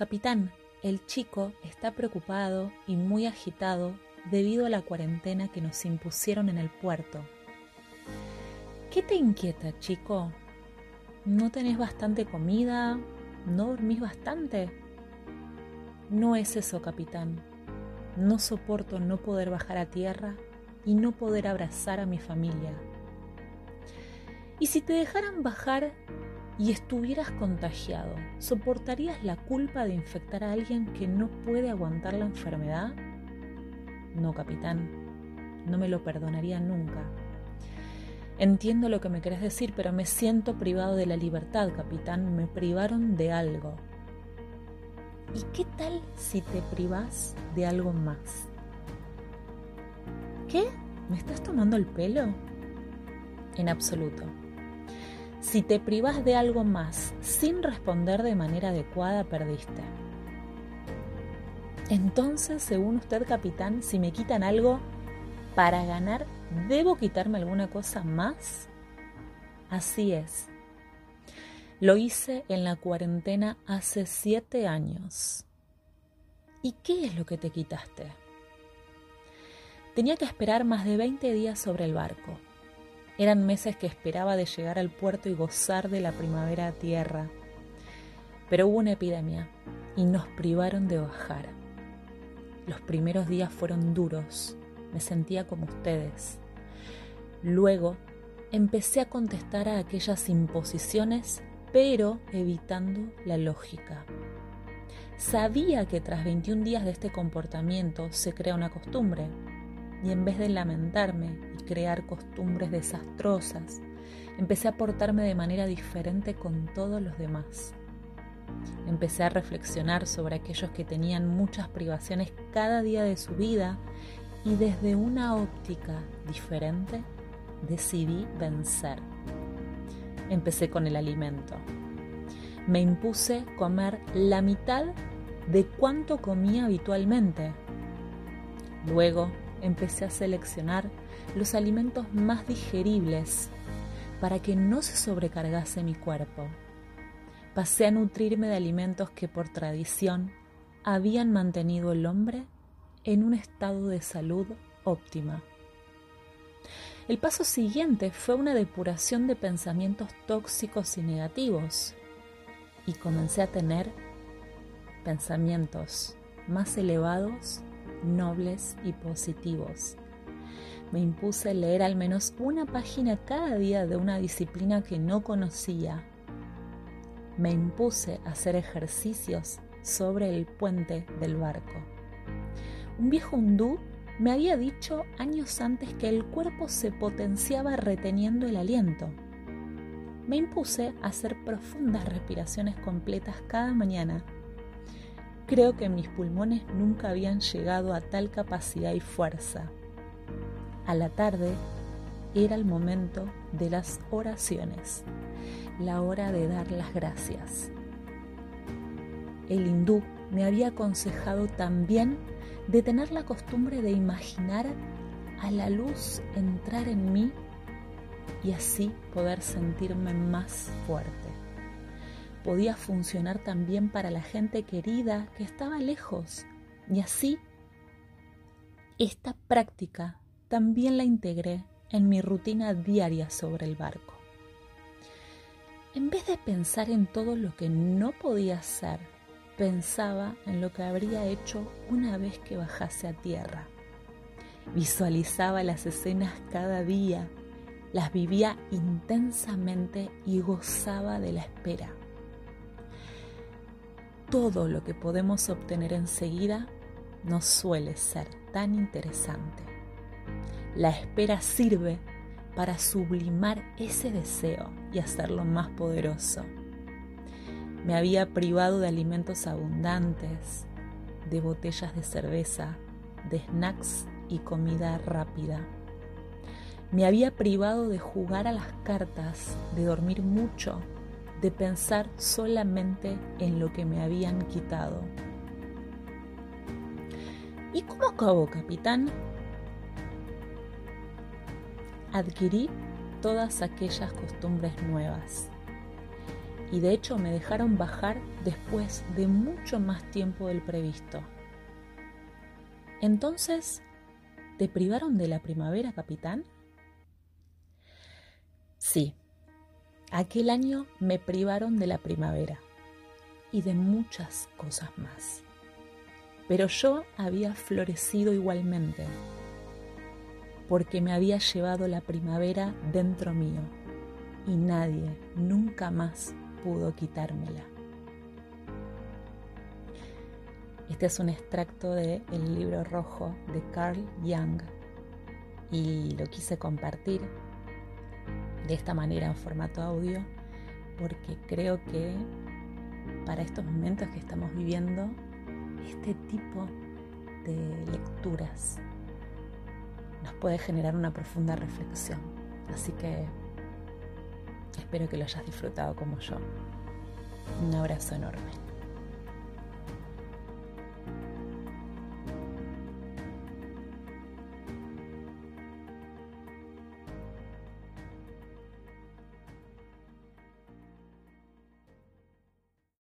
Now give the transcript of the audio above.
Capitán, el chico está preocupado y muy agitado debido a la cuarentena que nos impusieron en el puerto. ¿Qué te inquieta, chico? ¿No tenés bastante comida? ¿No dormís bastante? No es eso, capitán. No soporto no poder bajar a tierra y no poder abrazar a mi familia. ¿Y si te dejaran bajar y estuvieras contagiado, ¿soportarías la culpa de infectar a alguien que no puede aguantar la enfermedad? No, capitán, no me lo perdonaría nunca. Entiendo lo que me querés decir, pero me siento privado de la libertad, capitán. Me privaron de algo. ¿Y qué tal si te privas de algo más? ¿Qué? ¿Me estás tomando el pelo? En absoluto. Si te privas de algo más sin responder de manera adecuada, perdiste. Entonces, según usted, capitán, si me quitan algo para ganar, ¿debo quitarme alguna cosa más? Así es. Lo hice en la cuarentena hace siete años. ¿Y qué es lo que te quitaste? Tenía que esperar más de 20 días sobre el barco eran meses que esperaba de llegar al puerto y gozar de la primavera a tierra. Pero hubo una epidemia y nos privaron de bajar. Los primeros días fueron duros, me sentía como ustedes. Luego empecé a contestar a aquellas imposiciones, pero evitando la lógica. Sabía que tras 21 días de este comportamiento se crea una costumbre, y en vez de lamentarme y crear costumbres desastrosas, empecé a portarme de manera diferente con todos los demás. Empecé a reflexionar sobre aquellos que tenían muchas privaciones cada día de su vida y desde una óptica diferente decidí vencer. Empecé con el alimento. Me impuse comer la mitad de cuánto comía habitualmente. Luego empecé a seleccionar los alimentos más digeribles para que no se sobrecargase mi cuerpo. Pasé a nutrirme de alimentos que por tradición habían mantenido el hombre en un estado de salud óptima. El paso siguiente fue una depuración de pensamientos tóxicos y negativos y comencé a tener pensamientos más elevados nobles y positivos. Me impuse leer al menos una página cada día de una disciplina que no conocía. Me impuse hacer ejercicios sobre el puente del barco. Un viejo hindú me había dicho años antes que el cuerpo se potenciaba reteniendo el aliento. Me impuse hacer profundas respiraciones completas cada mañana Creo que mis pulmones nunca habían llegado a tal capacidad y fuerza. A la tarde era el momento de las oraciones, la hora de dar las gracias. El hindú me había aconsejado también de tener la costumbre de imaginar a la luz entrar en mí y así poder sentirme más fuerte podía funcionar también para la gente querida que estaba lejos. Y así, esta práctica también la integré en mi rutina diaria sobre el barco. En vez de pensar en todo lo que no podía hacer, pensaba en lo que habría hecho una vez que bajase a tierra. Visualizaba las escenas cada día, las vivía intensamente y gozaba de la espera todo lo que podemos obtener enseguida no suele ser tan interesante. La espera sirve para sublimar ese deseo y hacerlo más poderoso. Me había privado de alimentos abundantes, de botellas de cerveza, de snacks y comida rápida. Me había privado de jugar a las cartas, de dormir mucho de pensar solamente en lo que me habían quitado. ¿Y cómo acabó, capitán? Adquirí todas aquellas costumbres nuevas. y de hecho me dejaron bajar después de mucho más tiempo del previsto. Entonces, ¿te privaron de la primavera, capitán? Sí, aquel año me privaron de la primavera y de muchas cosas más. Pero yo había florecido igualmente, porque me había llevado la primavera dentro mío y nadie nunca más pudo quitármela. Este es un extracto del el libro rojo de Carl Jung y lo quise compartir de esta manera en formato audio porque creo que para estos momentos que estamos viviendo, este tipo de lecturas nos puede generar una profunda reflexión. Así que espero que lo hayas disfrutado como yo. Un abrazo enorme.